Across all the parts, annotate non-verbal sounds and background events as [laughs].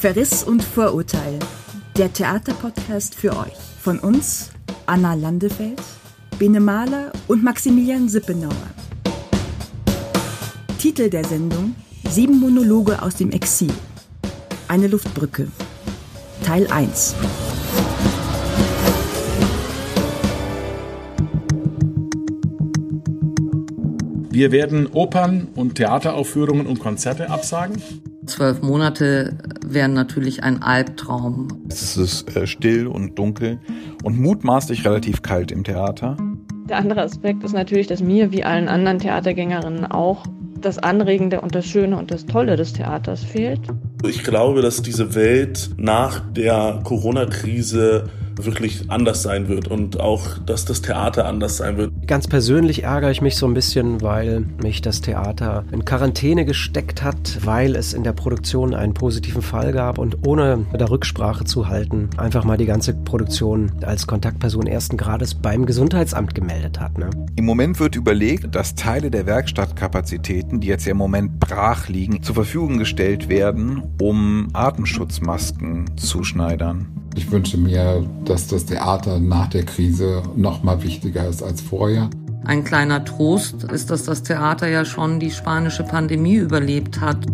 Verriss und Vorurteil. Der Theaterpodcast für euch. Von uns Anna Landefeld, Bene Mahler und Maximilian Sippenauer. Titel der Sendung Sieben Monologe aus dem Exil. Eine Luftbrücke. Teil 1. Wir werden Opern und Theateraufführungen und Konzerte absagen. Zwölf Monate wären natürlich ein Albtraum. Es ist äh, still und dunkel und mutmaßlich relativ kalt im Theater. Der andere Aspekt ist natürlich, dass mir wie allen anderen Theatergängerinnen auch das Anregende und das Schöne und das Tolle des Theaters fehlt. Ich glaube, dass diese Welt nach der Corona-Krise wirklich anders sein wird und auch, dass das Theater anders sein wird. Ganz persönlich ärgere ich mich so ein bisschen, weil mich das Theater in Quarantäne gesteckt hat, weil es in der Produktion einen positiven Fall gab und ohne da Rücksprache zu halten, einfach mal die ganze Produktion als Kontaktperson ersten Grades beim Gesundheitsamt gemeldet hat. Ne? Im Moment wird überlegt, dass Teile der Werkstattkapazitäten, die jetzt ja im Moment brach liegen, zur Verfügung gestellt werden, um Atemschutzmasken zu schneidern. Ich wünsche mir, dass das Theater nach der Krise noch mal wichtiger ist als vorher. Ein kleiner Trost ist, dass das Theater ja schon die spanische Pandemie überlebt hat.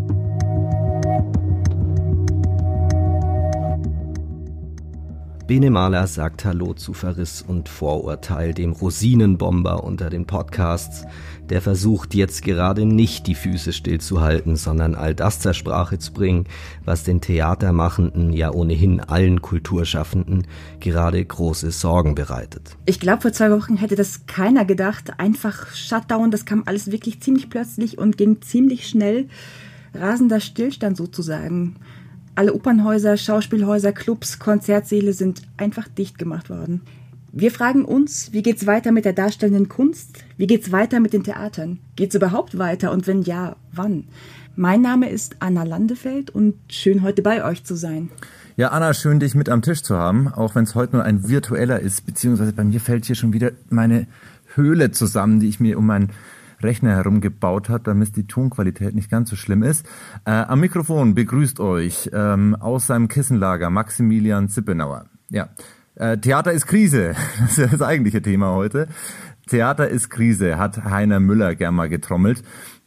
Bene Mahler sagt Hallo zu Verriss und Vorurteil, dem Rosinenbomber unter den Podcasts, der versucht jetzt gerade nicht die Füße stillzuhalten, sondern all das zur Sprache zu bringen, was den Theatermachenden, ja ohnehin allen Kulturschaffenden gerade große Sorgen bereitet. Ich glaube, vor zwei Wochen hätte das keiner gedacht. Einfach Shutdown, das kam alles wirklich ziemlich plötzlich und ging ziemlich schnell. Rasender Stillstand sozusagen. Alle Opernhäuser, Schauspielhäuser, Clubs, Konzertsäle sind einfach dicht gemacht worden. Wir fragen uns, wie geht's weiter mit der darstellenden Kunst? Wie geht's weiter mit den Theatern? Geht's überhaupt weiter und wenn ja, wann? Mein Name ist Anna Landefeld und schön heute bei euch zu sein. Ja, Anna, schön dich mit am Tisch zu haben, auch wenn es heute nur ein virtueller ist, beziehungsweise bei mir fällt hier schon wieder meine Höhle zusammen, die ich mir um mein Rechner herum gebaut hat, damit die Tonqualität nicht ganz so schlimm ist. Äh, am Mikrofon begrüßt euch ähm, aus seinem Kissenlager Maximilian Zippenauer. Ja, äh, Theater ist Krise, [laughs] das ist das eigentliche Thema heute. Theater ist Krise, hat Heiner Müller gern mal getrommelt.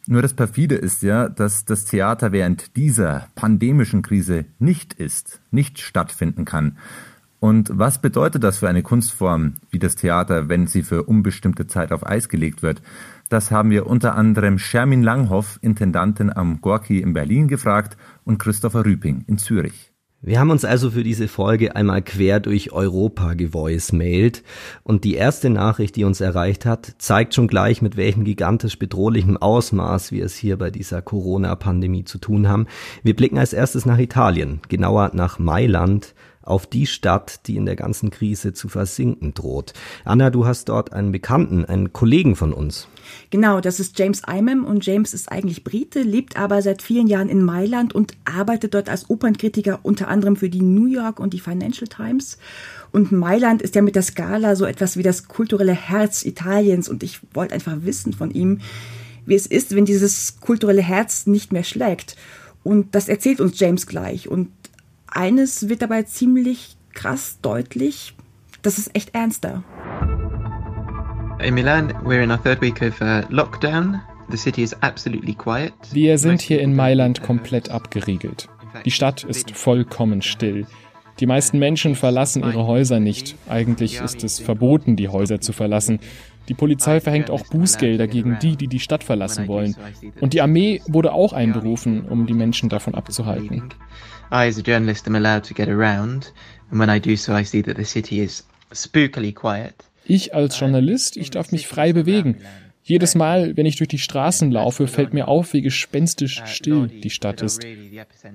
Nur das perfide ist ja, dass das Theater während dieser pandemischen Krise nicht ist, nicht stattfinden kann. Und was bedeutet das für eine Kunstform wie das Theater, wenn sie für unbestimmte Zeit auf Eis gelegt wird? Das haben wir unter anderem Shermin Langhoff, Intendantin am Gorki in Berlin, gefragt und Christopher Rüping in Zürich. Wir haben uns also für diese Folge einmal quer durch Europa gevoicemailt und die erste Nachricht, die uns erreicht hat, zeigt schon gleich, mit welchem gigantisch bedrohlichen Ausmaß wir es hier bei dieser Corona-Pandemie zu tun haben. Wir blicken als erstes nach Italien, genauer nach Mailand, auf die Stadt, die in der ganzen Krise zu versinken droht. Anna, du hast dort einen Bekannten, einen Kollegen von uns. Genau, das ist James Imam und James ist eigentlich Brite, lebt aber seit vielen Jahren in Mailand und arbeitet dort als Opernkritiker unter anderem für die New York und die Financial Times. Und Mailand ist ja mit der Skala so etwas wie das kulturelle Herz Italiens und ich wollte einfach wissen von ihm, wie es ist, wenn dieses kulturelle Herz nicht mehr schlägt. Und das erzählt uns James gleich. Und eines wird dabei ziemlich krass deutlich, das ist echt ernster. In Milan, we're in our third week of uh, lockdown. The city is absolutely quiet. Wir sind hier in Mailand komplett abgeriegelt. Die Stadt ist vollkommen still. Die meisten Menschen verlassen ihre Häuser nicht. Eigentlich ist es verboten, die Häuser zu verlassen. Die Polizei verhängt auch Bußgelder gegen die, die die Stadt verlassen wollen. Und die Armee wurde auch einberufen, um die Menschen davon abzuhalten. I, as a journalist, am allowed to get around, and when I do so, I see that the city is spookily quiet. Ich als Journalist, ich darf mich frei bewegen. Jedes Mal, wenn ich durch die Straßen laufe, fällt mir auf, wie gespenstisch still die Stadt ist.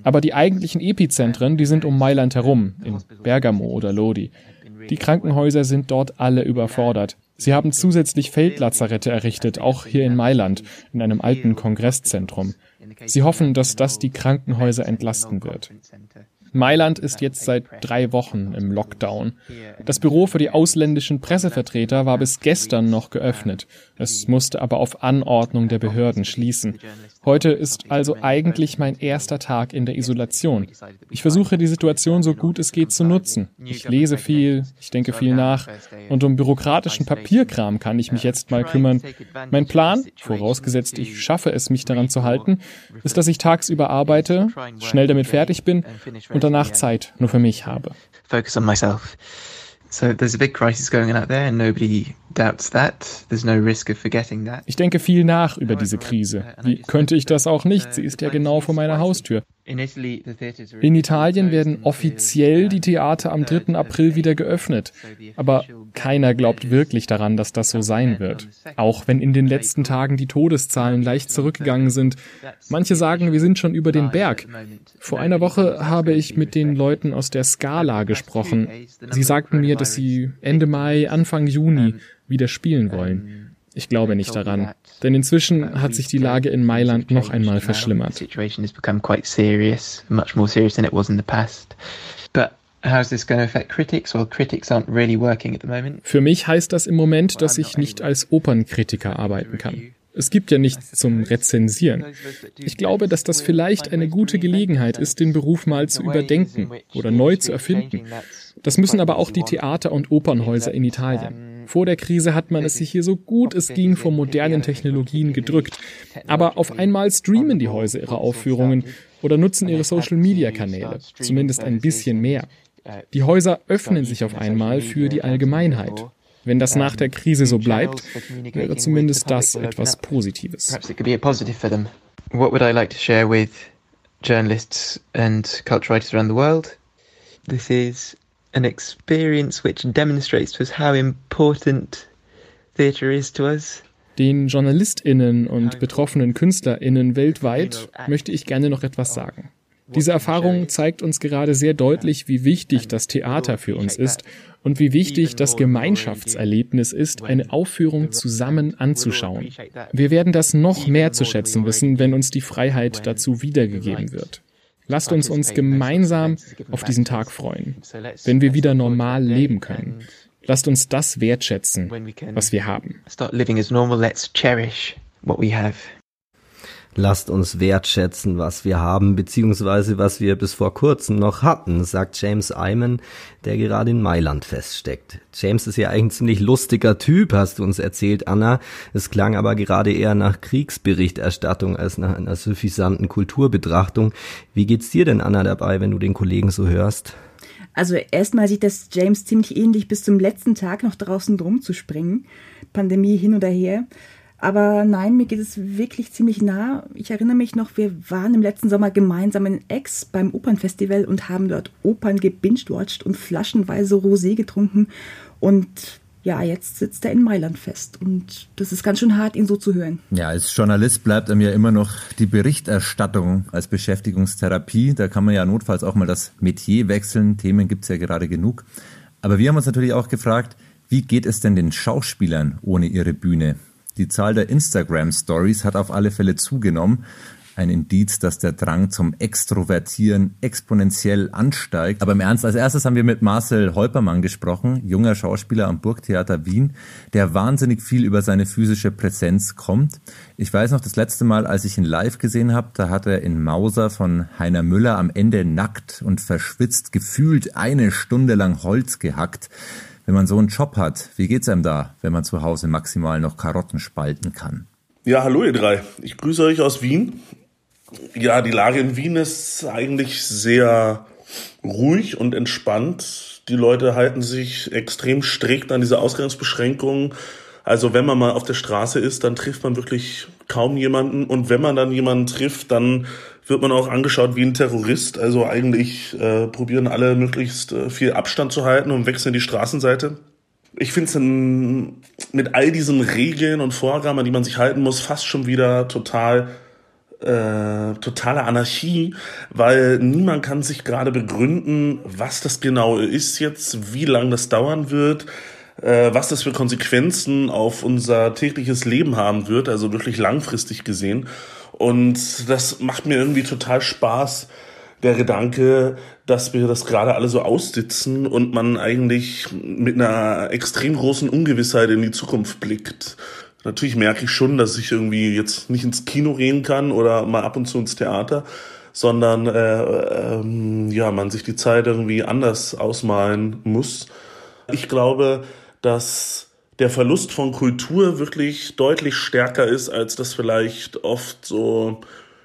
Aber die eigentlichen Epizentren, die sind um Mailand herum, in Bergamo oder Lodi. Die Krankenhäuser sind dort alle überfordert. Sie haben zusätzlich Feldlazarette errichtet, auch hier in Mailand, in einem alten Kongresszentrum. Sie hoffen, dass das die Krankenhäuser entlasten wird. Mailand ist jetzt seit drei Wochen im Lockdown. Das Büro für die ausländischen Pressevertreter war bis gestern noch geöffnet. Es musste aber auf Anordnung der Behörden schließen. Heute ist also eigentlich mein erster Tag in der Isolation. Ich versuche die Situation so gut es geht zu nutzen. Ich lese viel, ich denke viel nach und um bürokratischen Papierkram kann ich mich jetzt mal kümmern. Mein Plan, vorausgesetzt ich schaffe es, mich daran zu halten, ist, dass ich tagsüber arbeite, schnell damit fertig bin und danach Zeit nur für mich habe. Focus on myself. So there's a big crisis going on out there and nobody doubts that. There's no risk of forgetting that. Ich denke viel nach über diese Krise. Wie könnte ich das auch nicht? Sie ist ja genau vor meiner Haustür. In Italien werden offiziell die Theater am 3. April wieder geöffnet, aber keiner glaubt wirklich daran, dass das so sein wird. Auch wenn in den letzten Tagen die Todeszahlen leicht zurückgegangen sind. Manche sagen, wir sind schon über den Berg. Vor einer Woche habe ich mit den Leuten aus der Scala gesprochen. Sie sagten mir, dass sie Ende Mai, Anfang Juni wieder spielen wollen. Ich glaube nicht daran, denn inzwischen hat sich die Lage in Mailand noch einmal verschlimmert. Für mich heißt das im Moment, dass ich nicht als Opernkritiker arbeiten kann. Es gibt ja nichts zum Rezensieren. Ich glaube, dass das vielleicht eine gute Gelegenheit ist, den Beruf mal zu überdenken oder neu zu erfinden. Das müssen aber auch die Theater und Opernhäuser in Italien. Vor der Krise hat man es sich hier so gut es ging vor modernen Technologien gedrückt. Aber auf einmal streamen die Häuser ihre Aufführungen oder nutzen ihre Social-Media-Kanäle, zumindest ein bisschen mehr. Die Häuser öffnen sich auf einmal für die Allgemeinheit. Wenn das nach der Krise so bleibt, wäre zumindest das etwas Positives. What would I like to share with journalists and culture writers around the world? This is an experience which demonstrates to us how important theatre is to us. Den JournalistInnen und betroffenen KünstlerInnen weltweit möchte ich gerne noch etwas sagen. Diese Erfahrung zeigt uns gerade sehr deutlich, wie wichtig das Theater für uns ist und wie wichtig das Gemeinschaftserlebnis ist, eine Aufführung zusammen anzuschauen. Wir werden das noch mehr zu schätzen wissen, wenn uns die Freiheit dazu wiedergegeben wird. Lasst uns uns gemeinsam auf diesen Tag freuen, wenn wir wieder normal leben können. Lasst uns das wertschätzen, was wir haben. Lasst uns wertschätzen, was wir haben, beziehungsweise was wir bis vor kurzem noch hatten, sagt James Iman, der gerade in Mailand feststeckt. James ist ja eigentlich ein ziemlich lustiger Typ, hast du uns erzählt, Anna. Es klang aber gerade eher nach Kriegsberichterstattung als nach einer suffisanten Kulturbetrachtung. Wie geht's dir denn, Anna, dabei, wenn du den Kollegen so hörst? Also erstmal sieht das James ziemlich ähnlich, bis zum letzten Tag noch draußen drum zu springen. Pandemie hin oder her. Aber nein, mir geht es wirklich ziemlich nah. Ich erinnere mich noch, wir waren im letzten Sommer gemeinsam in Aix beim Opernfestival und haben dort Opern gebinged-watcht und flaschenweise Rosé getrunken. Und ja, jetzt sitzt er in Mailand fest. Und das ist ganz schön hart, ihn so zu hören. Ja, als Journalist bleibt einem ja immer noch die Berichterstattung als Beschäftigungstherapie. Da kann man ja notfalls auch mal das Metier wechseln. Themen gibt's ja gerade genug. Aber wir haben uns natürlich auch gefragt, wie geht es denn den Schauspielern ohne ihre Bühne? Die Zahl der Instagram-Stories hat auf alle Fälle zugenommen. Ein Indiz, dass der Drang zum Extrovertieren exponentiell ansteigt. Aber im Ernst, als erstes haben wir mit Marcel Holpermann gesprochen, junger Schauspieler am Burgtheater Wien, der wahnsinnig viel über seine physische Präsenz kommt. Ich weiß noch, das letzte Mal, als ich ihn live gesehen habe, da hat er in Mauser von Heiner Müller am Ende nackt und verschwitzt gefühlt eine Stunde lang Holz gehackt. Wenn man so einen Job hat, wie geht's einem da, wenn man zu Hause maximal noch Karotten spalten kann? Ja, hallo ihr drei. Ich grüße euch aus Wien. Ja, die Lage in Wien ist eigentlich sehr ruhig und entspannt. Die Leute halten sich extrem strikt an diese Ausgangsbeschränkungen. Also wenn man mal auf der Straße ist, dann trifft man wirklich kaum jemanden. Und wenn man dann jemanden trifft, dann wird man auch angeschaut wie ein Terrorist. Also eigentlich äh, probieren alle möglichst äh, viel Abstand zu halten und wechseln die Straßenseite. Ich finde es mit all diesen Regeln und Vorgaben, an die man sich halten muss, fast schon wieder total äh, totale Anarchie, weil niemand kann sich gerade begründen, was das genau ist jetzt, wie lange das dauern wird, äh, was das für Konsequenzen auf unser tägliches Leben haben wird, also wirklich langfristig gesehen. Und das macht mir irgendwie total Spaß, der Gedanke, dass wir das gerade alle so aussitzen und man eigentlich mit einer extrem großen Ungewissheit in die Zukunft blickt. Natürlich merke ich schon, dass ich irgendwie jetzt nicht ins Kino gehen kann oder mal ab und zu ins Theater, sondern äh, ähm, ja, man sich die Zeit irgendwie anders ausmalen muss. Ich glaube, dass der Verlust von Kultur wirklich deutlich stärker ist, als das vielleicht oft so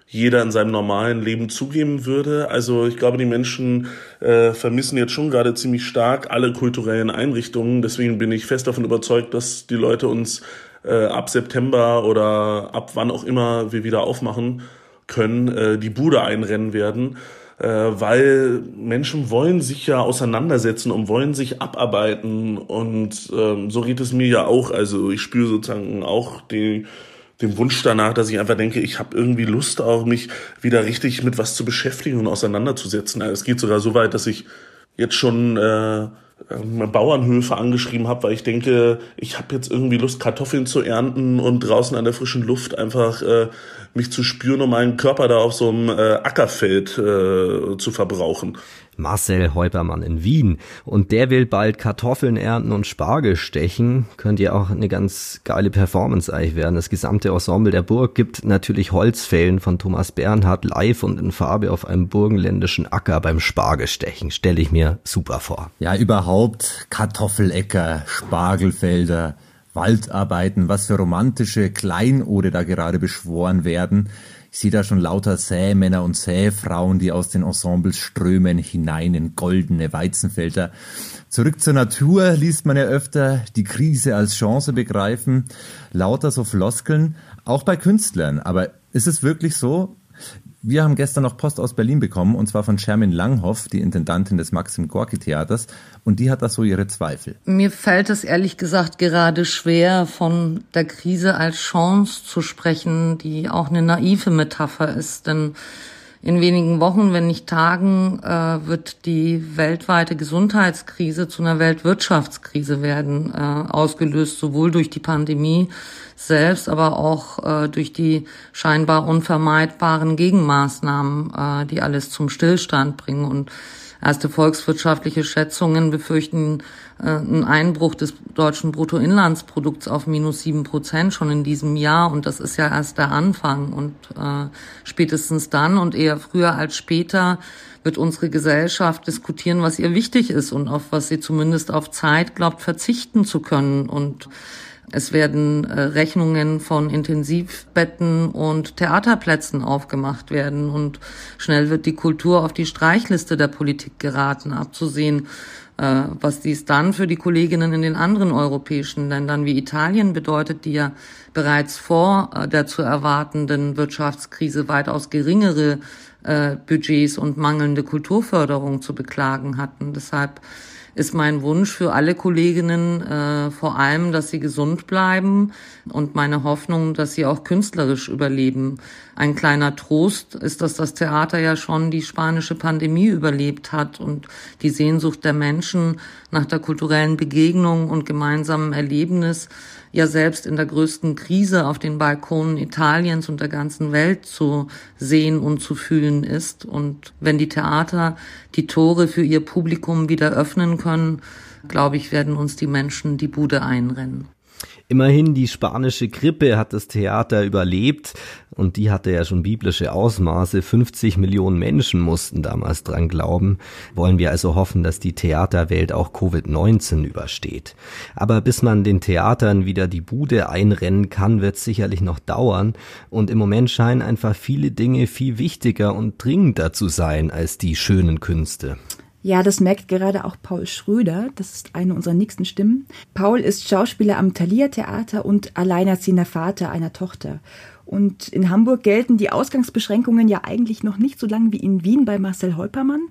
jeder in seinem normalen Leben zugeben würde. Also ich glaube, die Menschen äh, vermissen jetzt schon gerade ziemlich stark alle kulturellen Einrichtungen. Deswegen bin ich fest davon überzeugt, dass die Leute uns äh, ab September oder ab wann auch immer wir wieder aufmachen können, äh, die Bude einrennen werden. Äh, weil Menschen wollen sich ja auseinandersetzen und wollen sich abarbeiten. Und ähm, so geht es mir ja auch. Also ich spüre sozusagen auch die den Wunsch danach, dass ich einfach denke, ich habe irgendwie Lust auch, mich wieder richtig mit was zu beschäftigen und auseinanderzusetzen. Also es geht sogar so weit, dass ich jetzt schon äh, Bauernhöfe angeschrieben habe, weil ich denke, ich habe jetzt irgendwie Lust, Kartoffeln zu ernten und draußen an der frischen Luft einfach äh, mich zu spüren, um meinen Körper da auf so einem äh, Ackerfeld äh, zu verbrauchen. Marcel Heupermann in Wien. Und der will bald Kartoffeln ernten und Spargel stechen. Könnte ja auch eine ganz geile Performance eigentlich werden. Das gesamte Ensemble der Burg gibt natürlich Holzfällen von Thomas Bernhard live und in Farbe auf einem burgenländischen Acker beim Spargelstechen. Stelle ich mir super vor. Ja, überhaupt Kartoffelecker, Spargelfelder, Waldarbeiten, was für romantische Kleinode da gerade beschworen werden. Ich sehe da schon lauter Sämänner und Säfrauen, die aus den Ensembles strömen hinein in goldene Weizenfelder. Zurück zur Natur liest man ja öfter die Krise als Chance begreifen. Lauter so Floskeln, auch bei Künstlern. Aber ist es wirklich so? Wir haben gestern noch Post aus Berlin bekommen, und zwar von Shermin Langhoff, die Intendantin des Maxim Gorki Theaters, und die hat da so ihre Zweifel. Mir fällt es ehrlich gesagt gerade schwer, von der Krise als Chance zu sprechen, die auch eine naive Metapher ist, denn in wenigen Wochen, wenn nicht Tagen, äh, wird die weltweite Gesundheitskrise zu einer Weltwirtschaftskrise werden, äh, ausgelöst sowohl durch die Pandemie selbst, aber auch äh, durch die scheinbar unvermeidbaren Gegenmaßnahmen, die alles zum Stillstand bringen. Und erste volkswirtschaftliche Schätzungen befürchten äh, einen Einbruch des deutschen Bruttoinlandsprodukts auf minus sieben Prozent schon in diesem Jahr. Und das ist ja erst der Anfang. Und äh, spätestens dann und eher früher als später wird unsere Gesellschaft diskutieren, was ihr wichtig ist und auf was sie zumindest auf Zeit glaubt verzichten zu können. Und es werden äh, Rechnungen von Intensivbetten und Theaterplätzen aufgemacht werden und schnell wird die Kultur auf die Streichliste der Politik geraten, abzusehen, äh, was dies dann für die Kolleginnen in den anderen europäischen Ländern wie Italien bedeutet, die ja bereits vor äh, der zu erwartenden Wirtschaftskrise weitaus geringere Budgets und mangelnde Kulturförderung zu beklagen hatten. Deshalb ist mein Wunsch für alle Kolleginnen äh, vor allem, dass sie gesund bleiben und meine Hoffnung, dass sie auch künstlerisch überleben. Ein kleiner Trost ist, dass das Theater ja schon die spanische Pandemie überlebt hat und die Sehnsucht der Menschen nach der kulturellen Begegnung und gemeinsamen Erlebnis ja selbst in der größten Krise auf den Balkonen Italiens und der ganzen Welt zu sehen und zu fühlen ist. Und wenn die Theater die Tore für ihr Publikum wieder öffnen können, glaube ich, werden uns die Menschen die Bude einrennen. Immerhin die spanische Grippe hat das Theater überlebt und die hatte ja schon biblische Ausmaße. 50 Millionen Menschen mussten damals dran glauben. Wollen wir also hoffen, dass die Theaterwelt auch Covid-19 übersteht. Aber bis man den Theatern wieder die Bude einrennen kann, wird es sicherlich noch dauern und im Moment scheinen einfach viele Dinge viel wichtiger und dringender zu sein als die schönen Künste. Ja, das merkt gerade auch Paul Schröder. Das ist eine unserer nächsten Stimmen. Paul ist Schauspieler am Thalia Theater und alleinerziehender Vater einer Tochter. Und in Hamburg gelten die Ausgangsbeschränkungen ja eigentlich noch nicht so lange wie in Wien bei Marcel Holpermann.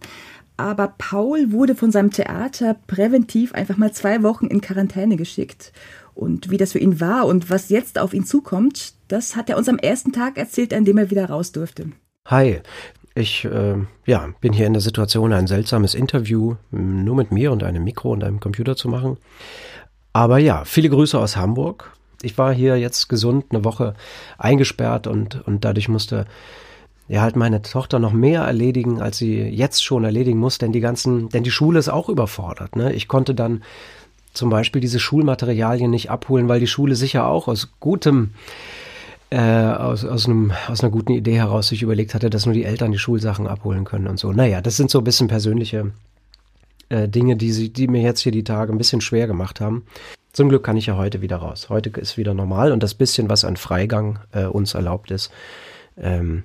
Aber Paul wurde von seinem Theater präventiv einfach mal zwei Wochen in Quarantäne geschickt. Und wie das für ihn war und was jetzt auf ihn zukommt, das hat er uns am ersten Tag erzählt, an dem er wieder raus durfte. Hi, ich äh, ja, bin hier in der Situation, ein seltsames Interview nur mit mir und einem Mikro und einem Computer zu machen. Aber ja, viele Grüße aus Hamburg. Ich war hier jetzt gesund eine Woche eingesperrt und, und dadurch musste ja halt meine Tochter noch mehr erledigen, als sie jetzt schon erledigen muss, denn die ganzen, denn die Schule ist auch überfordert. Ne? Ich konnte dann zum Beispiel diese Schulmaterialien nicht abholen, weil die Schule sicher auch aus gutem äh, aus, aus, einem, aus einer guten Idee heraus sich überlegt hatte, dass nur die Eltern die Schulsachen abholen können und so. Naja, das sind so ein bisschen persönliche äh, Dinge, die, sie, die mir jetzt hier die Tage ein bisschen schwer gemacht haben. Zum Glück kann ich ja heute wieder raus. Heute ist wieder normal und das bisschen, was an Freigang äh, uns erlaubt ist. Ähm,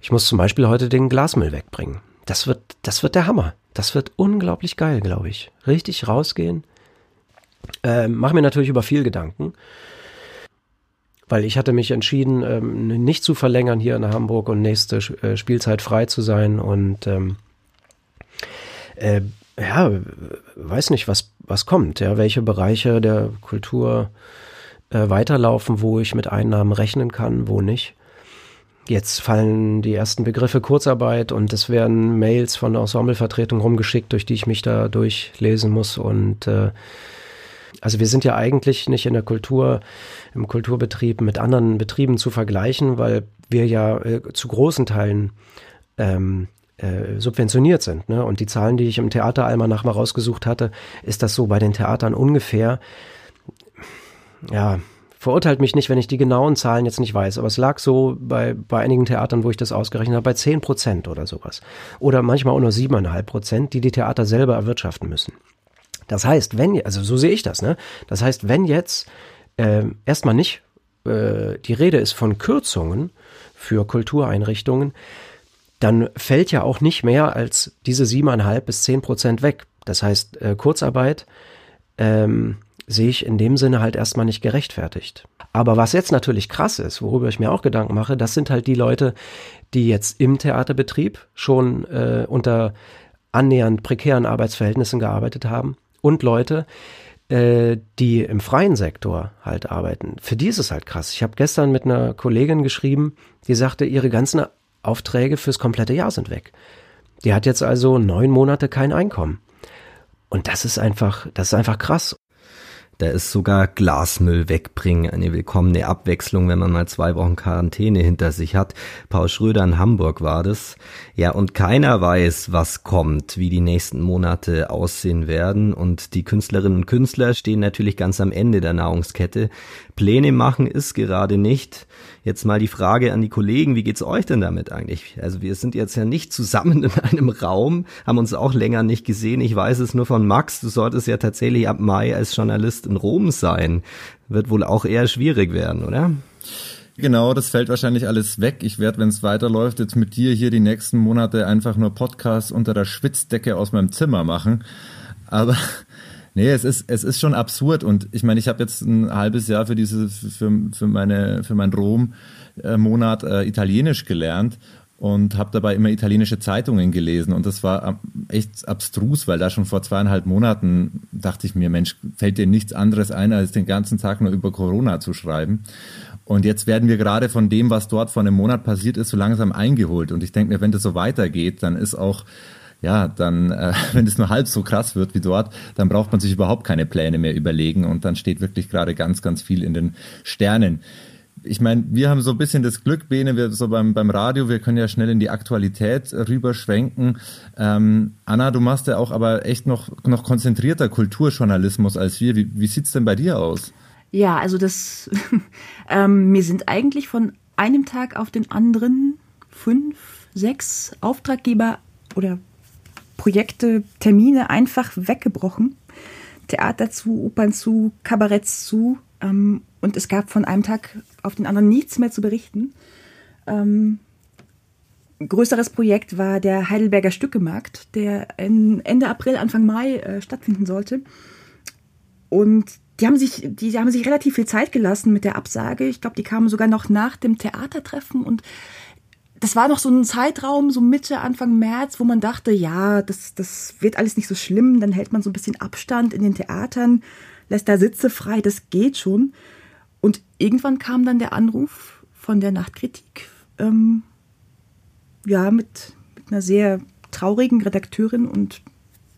ich muss zum Beispiel heute den Glasmüll wegbringen. Das wird, das wird der Hammer. Das wird unglaublich geil, glaube ich. Richtig rausgehen. Ähm, Mache mir natürlich über viel Gedanken weil ich hatte mich entschieden, ähm, nicht zu verlängern hier in Hamburg und nächste äh, Spielzeit frei zu sein und ähm, äh, ja, weiß nicht, was, was kommt, ja, welche Bereiche der Kultur äh, weiterlaufen, wo ich mit Einnahmen rechnen kann, wo nicht. Jetzt fallen die ersten Begriffe Kurzarbeit und es werden Mails von der Ensemblevertretung rumgeschickt, durch die ich mich da durchlesen muss und äh, also wir sind ja eigentlich nicht in der Kultur, im Kulturbetrieb mit anderen Betrieben zu vergleichen, weil wir ja äh, zu großen Teilen ähm, äh, subventioniert sind. Ne? Und die Zahlen, die ich im Theateralmanach mal rausgesucht hatte, ist das so bei den Theatern ungefähr, ja, verurteilt mich nicht, wenn ich die genauen Zahlen jetzt nicht weiß, aber es lag so bei, bei einigen Theatern, wo ich das ausgerechnet habe, bei 10 Prozent oder sowas. Oder manchmal auch nur 7,5 Prozent, die die Theater selber erwirtschaften müssen. Das heißt, wenn, also so sehe ich das, ne? Das heißt, wenn jetzt äh, erstmal nicht äh, die Rede ist von Kürzungen für Kultureinrichtungen, dann fällt ja auch nicht mehr als diese siebeneinhalb bis zehn Prozent weg. Das heißt, äh, Kurzarbeit ähm, sehe ich in dem Sinne halt erstmal nicht gerechtfertigt. Aber was jetzt natürlich krass ist, worüber ich mir auch Gedanken mache, das sind halt die Leute, die jetzt im Theaterbetrieb schon äh, unter annähernd prekären Arbeitsverhältnissen gearbeitet haben und Leute, äh, die im freien Sektor halt arbeiten. Für die ist es halt krass. Ich habe gestern mit einer Kollegin geschrieben, die sagte, ihre ganzen Aufträge fürs komplette Jahr sind weg. Die hat jetzt also neun Monate kein Einkommen. Und das ist einfach, das ist einfach krass. Da ist sogar Glasmüll wegbringen eine willkommene Abwechslung, wenn man mal zwei Wochen Quarantäne hinter sich hat. Paul Schröder in Hamburg war das. Ja, und keiner weiß, was kommt, wie die nächsten Monate aussehen werden. Und die Künstlerinnen und Künstler stehen natürlich ganz am Ende der Nahrungskette. Pläne machen ist gerade nicht. Jetzt mal die Frage an die Kollegen, wie geht's euch denn damit eigentlich? Also wir sind jetzt ja nicht zusammen in einem Raum, haben uns auch länger nicht gesehen. Ich weiß es nur von Max, du solltest ja tatsächlich ab Mai als Journalist in Rom sein. Wird wohl auch eher schwierig werden, oder? Genau, das fällt wahrscheinlich alles weg. Ich werde, wenn es weiterläuft, jetzt mit dir hier die nächsten Monate einfach nur Podcasts unter der Schwitzdecke aus meinem Zimmer machen. Aber Nee, es ist, es ist schon absurd und ich meine, ich habe jetzt ein halbes Jahr für diese, für, für meine, für meinen Rom-Monat äh, Italienisch gelernt und habe dabei immer italienische Zeitungen gelesen und das war echt abstrus, weil da schon vor zweieinhalb Monaten dachte ich mir, Mensch, fällt dir nichts anderes ein, als den ganzen Tag nur über Corona zu schreiben. Und jetzt werden wir gerade von dem, was dort vor einem Monat passiert ist, so langsam eingeholt. Und ich denke mir, wenn das so weitergeht, dann ist auch ja, dann, äh, [laughs] wenn es nur halb so krass wird wie dort, dann braucht man sich überhaupt keine Pläne mehr überlegen und dann steht wirklich gerade ganz, ganz viel in den Sternen. Ich meine, wir haben so ein bisschen das Glück, Bene, wir so beim, beim Radio, wir können ja schnell in die Aktualität rüberschwenken. Ähm, Anna, du machst ja auch aber echt noch, noch konzentrierter Kulturjournalismus als wir. Wie, wie sieht's denn bei dir aus? Ja, also das, [laughs] ähm, sind eigentlich von einem Tag auf den anderen fünf, sechs Auftraggeber oder Projekte, Termine einfach weggebrochen. Theater zu, Opern zu, Kabaretts zu. Ähm, und es gab von einem Tag auf den anderen nichts mehr zu berichten. Ähm, größeres Projekt war der Heidelberger Stückemarkt, der Ende April, Anfang Mai äh, stattfinden sollte. Und die haben, sich, die haben sich relativ viel Zeit gelassen mit der Absage. Ich glaube, die kamen sogar noch nach dem Theatertreffen und das war noch so ein Zeitraum, so Mitte, Anfang März, wo man dachte, ja, das, das wird alles nicht so schlimm, dann hält man so ein bisschen Abstand in den Theatern, lässt da Sitze frei, das geht schon. Und irgendwann kam dann der Anruf von der Nachtkritik, ähm, ja, mit, mit einer sehr traurigen Redakteurin und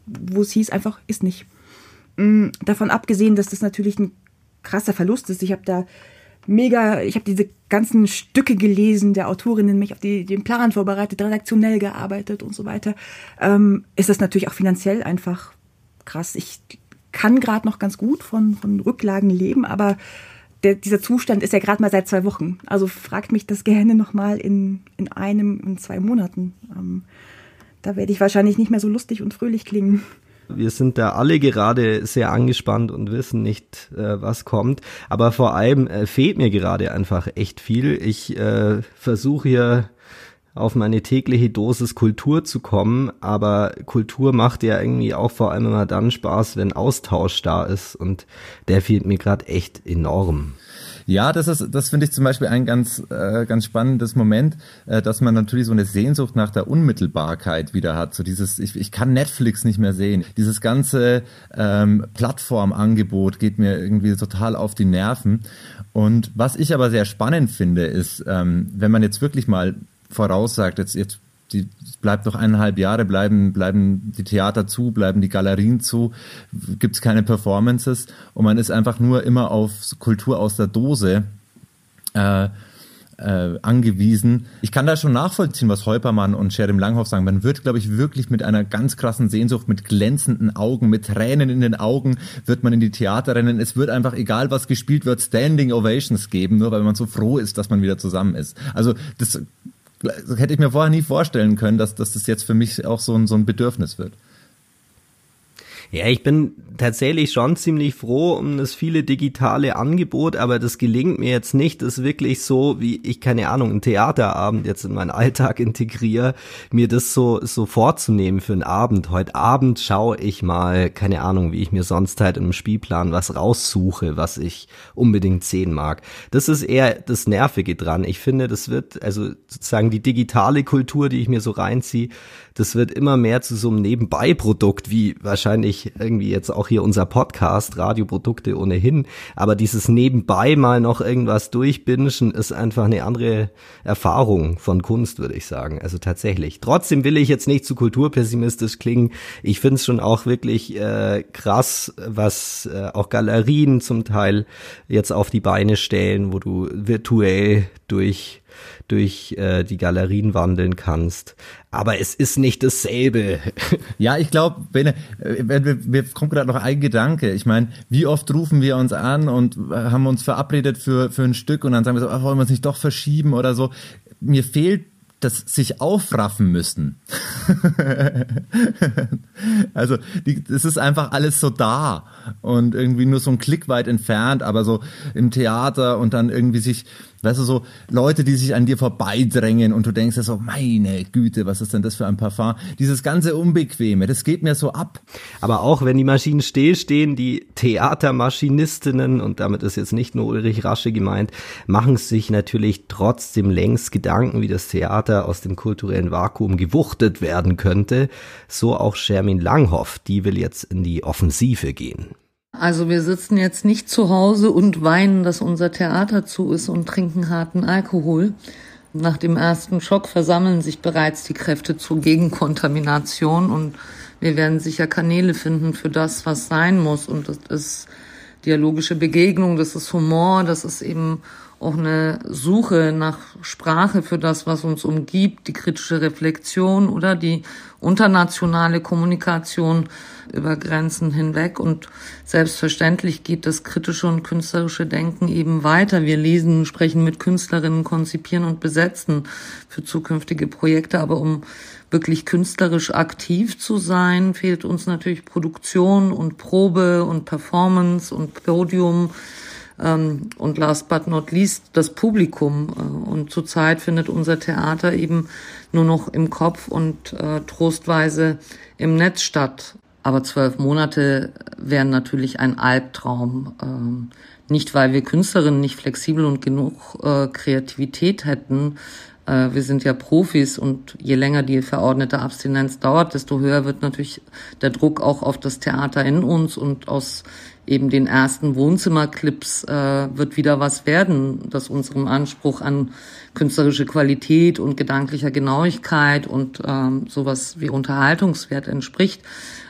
wo es hieß einfach, ist nicht. Mhm, davon abgesehen, dass das natürlich ein krasser Verlust ist. Ich habe da mega, ich habe diese ganzen Stücke gelesen der Autorinnen, mich auf die, den Plan vorbereitet, redaktionell gearbeitet und so weiter, ähm, ist das natürlich auch finanziell einfach krass. Ich kann gerade noch ganz gut von, von Rücklagen leben, aber der, dieser Zustand ist ja gerade mal seit zwei Wochen. Also fragt mich das gerne nochmal in, in einem, in zwei Monaten. Ähm, da werde ich wahrscheinlich nicht mehr so lustig und fröhlich klingen. Wir sind da alle gerade sehr angespannt und wissen nicht, äh, was kommt. Aber vor allem äh, fehlt mir gerade einfach echt viel. Ich äh, versuche hier auf meine tägliche Dosis Kultur zu kommen, aber Kultur macht ja irgendwie auch vor allem immer dann Spaß, wenn Austausch da ist und der fehlt mir gerade echt enorm. Ja, das ist, das finde ich zum Beispiel ein ganz, äh, ganz spannendes Moment, äh, dass man natürlich so eine Sehnsucht nach der Unmittelbarkeit wieder hat. So dieses, ich, ich kann Netflix nicht mehr sehen. Dieses ganze ähm, Plattformangebot geht mir irgendwie total auf die Nerven. Und was ich aber sehr spannend finde, ist, ähm, wenn man jetzt wirklich mal voraussagt, jetzt, jetzt die bleibt noch eineinhalb Jahre, bleiben, bleiben die Theater zu, bleiben die Galerien zu, gibt's keine Performances und man ist einfach nur immer auf Kultur aus der Dose äh, äh, angewiesen. Ich kann da schon nachvollziehen, was Holpermann und Sherim Langhoff sagen. Man wird, glaube ich, wirklich mit einer ganz krassen Sehnsucht, mit glänzenden Augen, mit Tränen in den Augen, wird man in die Theater rennen. Es wird einfach, egal was gespielt wird, Standing Ovations geben, nur weil man so froh ist, dass man wieder zusammen ist. Also das hätte ich mir vorher nie vorstellen können, dass, dass das jetzt für mich auch so ein, so ein Bedürfnis wird. Ja, ich bin tatsächlich schon ziemlich froh um das viele digitale Angebot, aber das gelingt mir jetzt nicht, das wirklich so, wie ich keine Ahnung, einen Theaterabend jetzt in meinen Alltag [laughs] integriere, mir das so, so vorzunehmen für einen Abend. Heute Abend schaue ich mal, keine Ahnung, wie ich mir sonst halt im Spielplan was raussuche, was ich unbedingt sehen mag. Das ist eher das Nervige dran. Ich finde, das wird, also sozusagen die digitale Kultur, die ich mir so reinziehe, das wird immer mehr zu so einem Nebenbeiprodukt, wie wahrscheinlich irgendwie jetzt auch hier unser Podcast, Radioprodukte ohnehin. Aber dieses Nebenbei mal noch irgendwas durchbingen ist einfach eine andere Erfahrung von Kunst, würde ich sagen. Also tatsächlich. Trotzdem will ich jetzt nicht zu kulturpessimistisch klingen. Ich finde es schon auch wirklich äh, krass, was äh, auch Galerien zum Teil jetzt auf die Beine stellen, wo du virtuell durch durch äh, die Galerien wandeln kannst. Aber es ist nicht dasselbe. [laughs] Ja, ich glaube, Bene, äh, mir kommt gerade noch ein Gedanke. Ich meine, wie oft rufen wir uns an und äh, haben uns verabredet für, für ein Stück und dann sagen wir so, ach, wollen wir uns nicht doch verschieben oder so. Mir fehlt das sich aufraffen müssen. [laughs] also es ist einfach alles so da und irgendwie nur so ein Klick weit entfernt, aber so im Theater und dann irgendwie sich Weißt du, so Leute, die sich an dir vorbeidrängen und du denkst ja so, meine Güte, was ist denn das für ein Parfum? Dieses ganze Unbequeme, das geht mir so ab. Aber auch wenn die Maschinen stillstehen, die Theatermaschinistinnen, und damit ist jetzt nicht nur Ulrich Rasche gemeint, machen sich natürlich trotzdem längst Gedanken, wie das Theater aus dem kulturellen Vakuum gewuchtet werden könnte. So auch Shermin Langhoff, die will jetzt in die Offensive gehen. Also wir sitzen jetzt nicht zu Hause und weinen, dass unser Theater zu ist und trinken harten Alkohol. Nach dem ersten Schock versammeln sich bereits die Kräfte zur Gegenkontamination und wir werden sicher Kanäle finden für das, was sein muss. Und das ist dialogische Begegnung, das ist Humor, das ist eben auch eine Suche nach Sprache für das, was uns umgibt, die kritische Reflexion oder die internationale Kommunikation über Grenzen hinweg. Und selbstverständlich geht das kritische und künstlerische Denken eben weiter. Wir lesen, sprechen mit Künstlerinnen, konzipieren und besetzen für zukünftige Projekte. Aber um wirklich künstlerisch aktiv zu sein, fehlt uns natürlich Produktion und Probe und Performance und Podium. Ähm, und last but not least das Publikum. Äh, und zurzeit findet unser Theater eben nur noch im Kopf und äh, trostweise im Netz statt. Aber zwölf Monate wären natürlich ein Albtraum. Ähm, nicht, weil wir Künstlerinnen nicht flexibel und genug äh, Kreativität hätten. Äh, wir sind ja Profis und je länger die verordnete Abstinenz dauert, desto höher wird natürlich der Druck auch auf das Theater in uns und aus eben den ersten Wohnzimmerclips äh, wird wieder was werden, das unserem Anspruch an künstlerische Qualität und gedanklicher Genauigkeit und ähm, sowas wie Unterhaltungswert entspricht.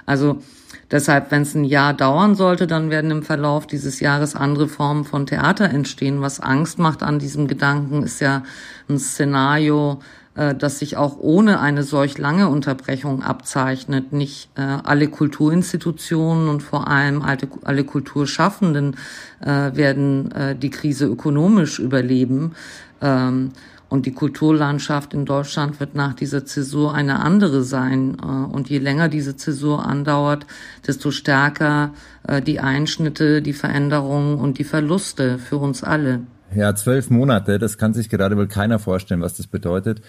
Also deshalb, wenn es ein Jahr dauern sollte, dann werden im Verlauf dieses Jahres andere Formen von Theater entstehen. Was Angst macht an diesem Gedanken, ist ja ein Szenario, äh, das sich auch ohne eine solch lange Unterbrechung abzeichnet. Nicht äh, alle Kulturinstitutionen und vor allem alle Kulturschaffenden äh, werden die Krise ökonomisch überleben. Ähm, und die Kulturlandschaft in Deutschland wird nach dieser Zäsur eine andere sein. Äh, und je länger diese Zäsur andauert, desto stärker äh, die Einschnitte, die Veränderungen und die Verluste für uns alle. Ja, zwölf Monate, das kann sich gerade wohl keiner vorstellen, was das bedeutet.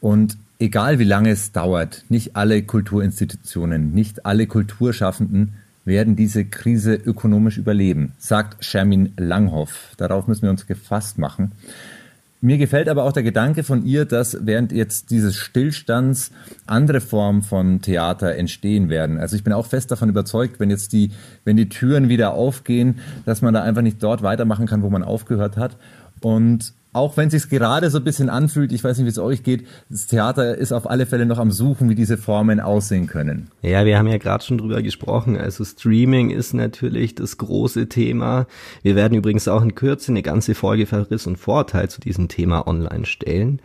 Und egal wie lange es dauert, nicht alle Kulturinstitutionen, nicht alle Kulturschaffenden werden diese Krise ökonomisch überleben, sagt Shermin Langhoff. Darauf müssen wir uns gefasst machen. Mir gefällt aber auch der Gedanke von ihr, dass während jetzt dieses Stillstands andere Formen von Theater entstehen werden. Also ich bin auch fest davon überzeugt, wenn jetzt die, wenn die Türen wieder aufgehen, dass man da einfach nicht dort weitermachen kann, wo man aufgehört hat. Und auch wenn es gerade so ein bisschen anfühlt, ich weiß nicht, wie es euch geht, das Theater ist auf alle Fälle noch am Suchen, wie diese Formen aussehen können. Ja, wir haben ja gerade schon drüber gesprochen. Also Streaming ist natürlich das große Thema. Wir werden übrigens auch in Kürze eine ganze Folge Verriss und Vorteil zu diesem Thema online stellen.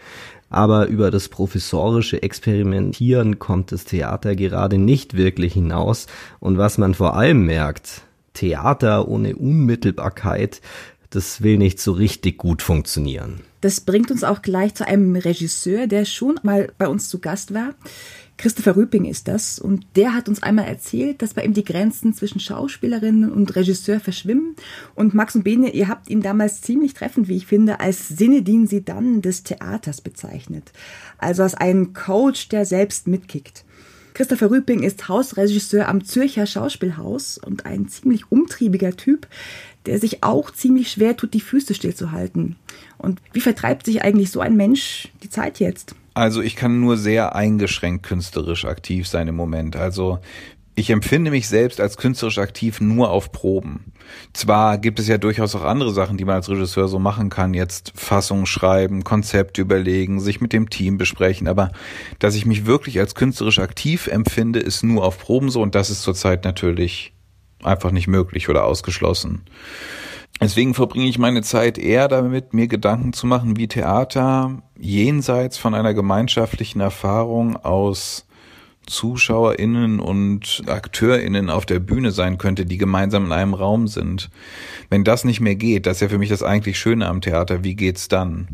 Aber über das professorische Experimentieren kommt das Theater gerade nicht wirklich hinaus. Und was man vor allem merkt, Theater ohne Unmittelbarkeit das will nicht so richtig gut funktionieren. Das bringt uns auch gleich zu einem Regisseur, der schon mal bei uns zu Gast war. Christopher Rüping ist das und der hat uns einmal erzählt, dass bei ihm die Grenzen zwischen Schauspielerin und Regisseur verschwimmen. Und Max und Bene, ihr habt ihn damals ziemlich treffend, wie ich finde, als Sinedin Sidan des Theaters bezeichnet. Also als einen Coach, der selbst mitkickt. Christopher Rüping ist Hausregisseur am Zürcher Schauspielhaus und ein ziemlich umtriebiger Typ, der sich auch ziemlich schwer tut, die Füße stillzuhalten. Und wie vertreibt sich eigentlich so ein Mensch die Zeit jetzt? Also ich kann nur sehr eingeschränkt künstlerisch aktiv sein im Moment. Also ich empfinde mich selbst als künstlerisch aktiv nur auf Proben. Zwar gibt es ja durchaus auch andere Sachen, die man als Regisseur so machen kann, jetzt Fassung schreiben, Konzept überlegen, sich mit dem Team besprechen, aber dass ich mich wirklich als künstlerisch aktiv empfinde, ist nur auf Proben so und das ist zurzeit natürlich einfach nicht möglich oder ausgeschlossen. Deswegen verbringe ich meine Zeit eher damit, mir Gedanken zu machen, wie Theater jenseits von einer gemeinschaftlichen Erfahrung aus ZuschauerInnen und AkteurInnen auf der Bühne sein könnte, die gemeinsam in einem Raum sind. Wenn das nicht mehr geht, das ist ja für mich das eigentlich Schöne am Theater, wie geht's dann?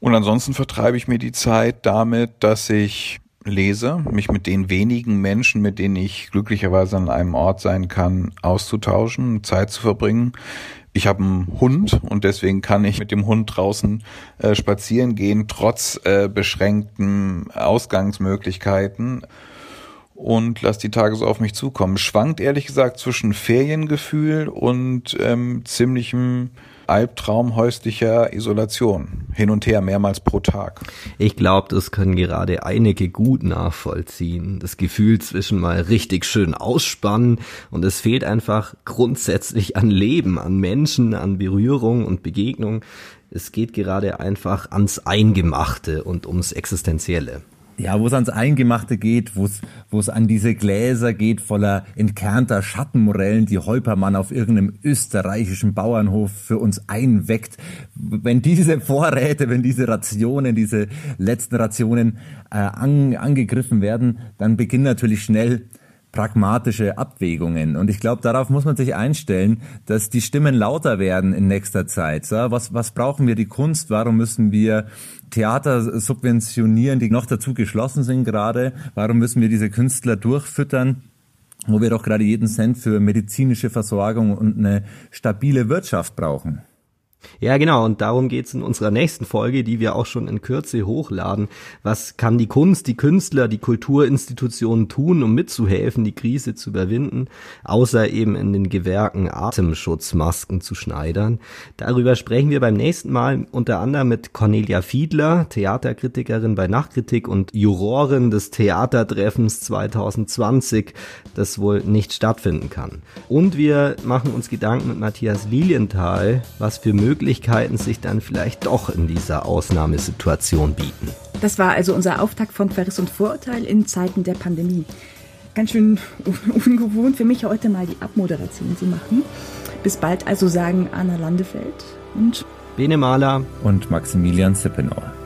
Und ansonsten vertreibe ich mir die Zeit damit, dass ich lese, mich mit den wenigen Menschen, mit denen ich glücklicherweise an einem Ort sein kann, auszutauschen, Zeit zu verbringen. Ich habe einen Hund und deswegen kann ich mit dem Hund draußen äh, spazieren gehen, trotz äh, beschränkten Ausgangsmöglichkeiten und lass die Tage so auf mich zukommen. Schwankt ehrlich gesagt zwischen Feriengefühl und ähm, ziemlichem Albtraum häuslicher Isolation. Hin und her, mehrmals pro Tag. Ich glaube, das können gerade einige gut nachvollziehen. Das Gefühl zwischen mal richtig schön ausspannen und es fehlt einfach grundsätzlich an Leben, an Menschen, an Berührung und Begegnung. Es geht gerade einfach ans Eingemachte und ums Existenzielle. Ja, wo es ans Eingemachte geht, wo es, an diese Gläser geht voller entkernter Schattenmorellen, die Holpermann auf irgendeinem österreichischen Bauernhof für uns einweckt. Wenn diese Vorräte, wenn diese Rationen, diese letzten Rationen äh, an, angegriffen werden, dann beginnt natürlich schnell pragmatische Abwägungen. Und ich glaube, darauf muss man sich einstellen, dass die Stimmen lauter werden in nächster Zeit. Was, was brauchen wir die Kunst? Warum müssen wir Theater subventionieren, die noch dazu geschlossen sind gerade? Warum müssen wir diese Künstler durchfüttern? wo wir doch gerade jeden Cent für medizinische Versorgung und eine stabile Wirtschaft brauchen. Ja, genau. Und darum geht's in unserer nächsten Folge, die wir auch schon in Kürze hochladen. Was kann die Kunst, die Künstler, die Kulturinstitutionen tun, um mitzuhelfen, die Krise zu überwinden, außer eben in den Gewerken Atemschutzmasken zu schneidern? Darüber sprechen wir beim nächsten Mal unter anderem mit Cornelia Fiedler, Theaterkritikerin bei Nachtkritik und Jurorin des Theatertreffens 2020, das wohl nicht stattfinden kann. Und wir machen uns Gedanken mit Matthias Lilienthal, was für Möglichkeiten sich dann vielleicht doch in dieser Ausnahmesituation bieten. Das war also unser Auftakt von Verriss und Vorurteil in Zeiten der Pandemie. Ganz schön ungewohnt für mich heute mal die Abmoderation zu machen. Bis bald also sagen Anna Landefeld und Bene Mahler und Maximilian Sippenauer.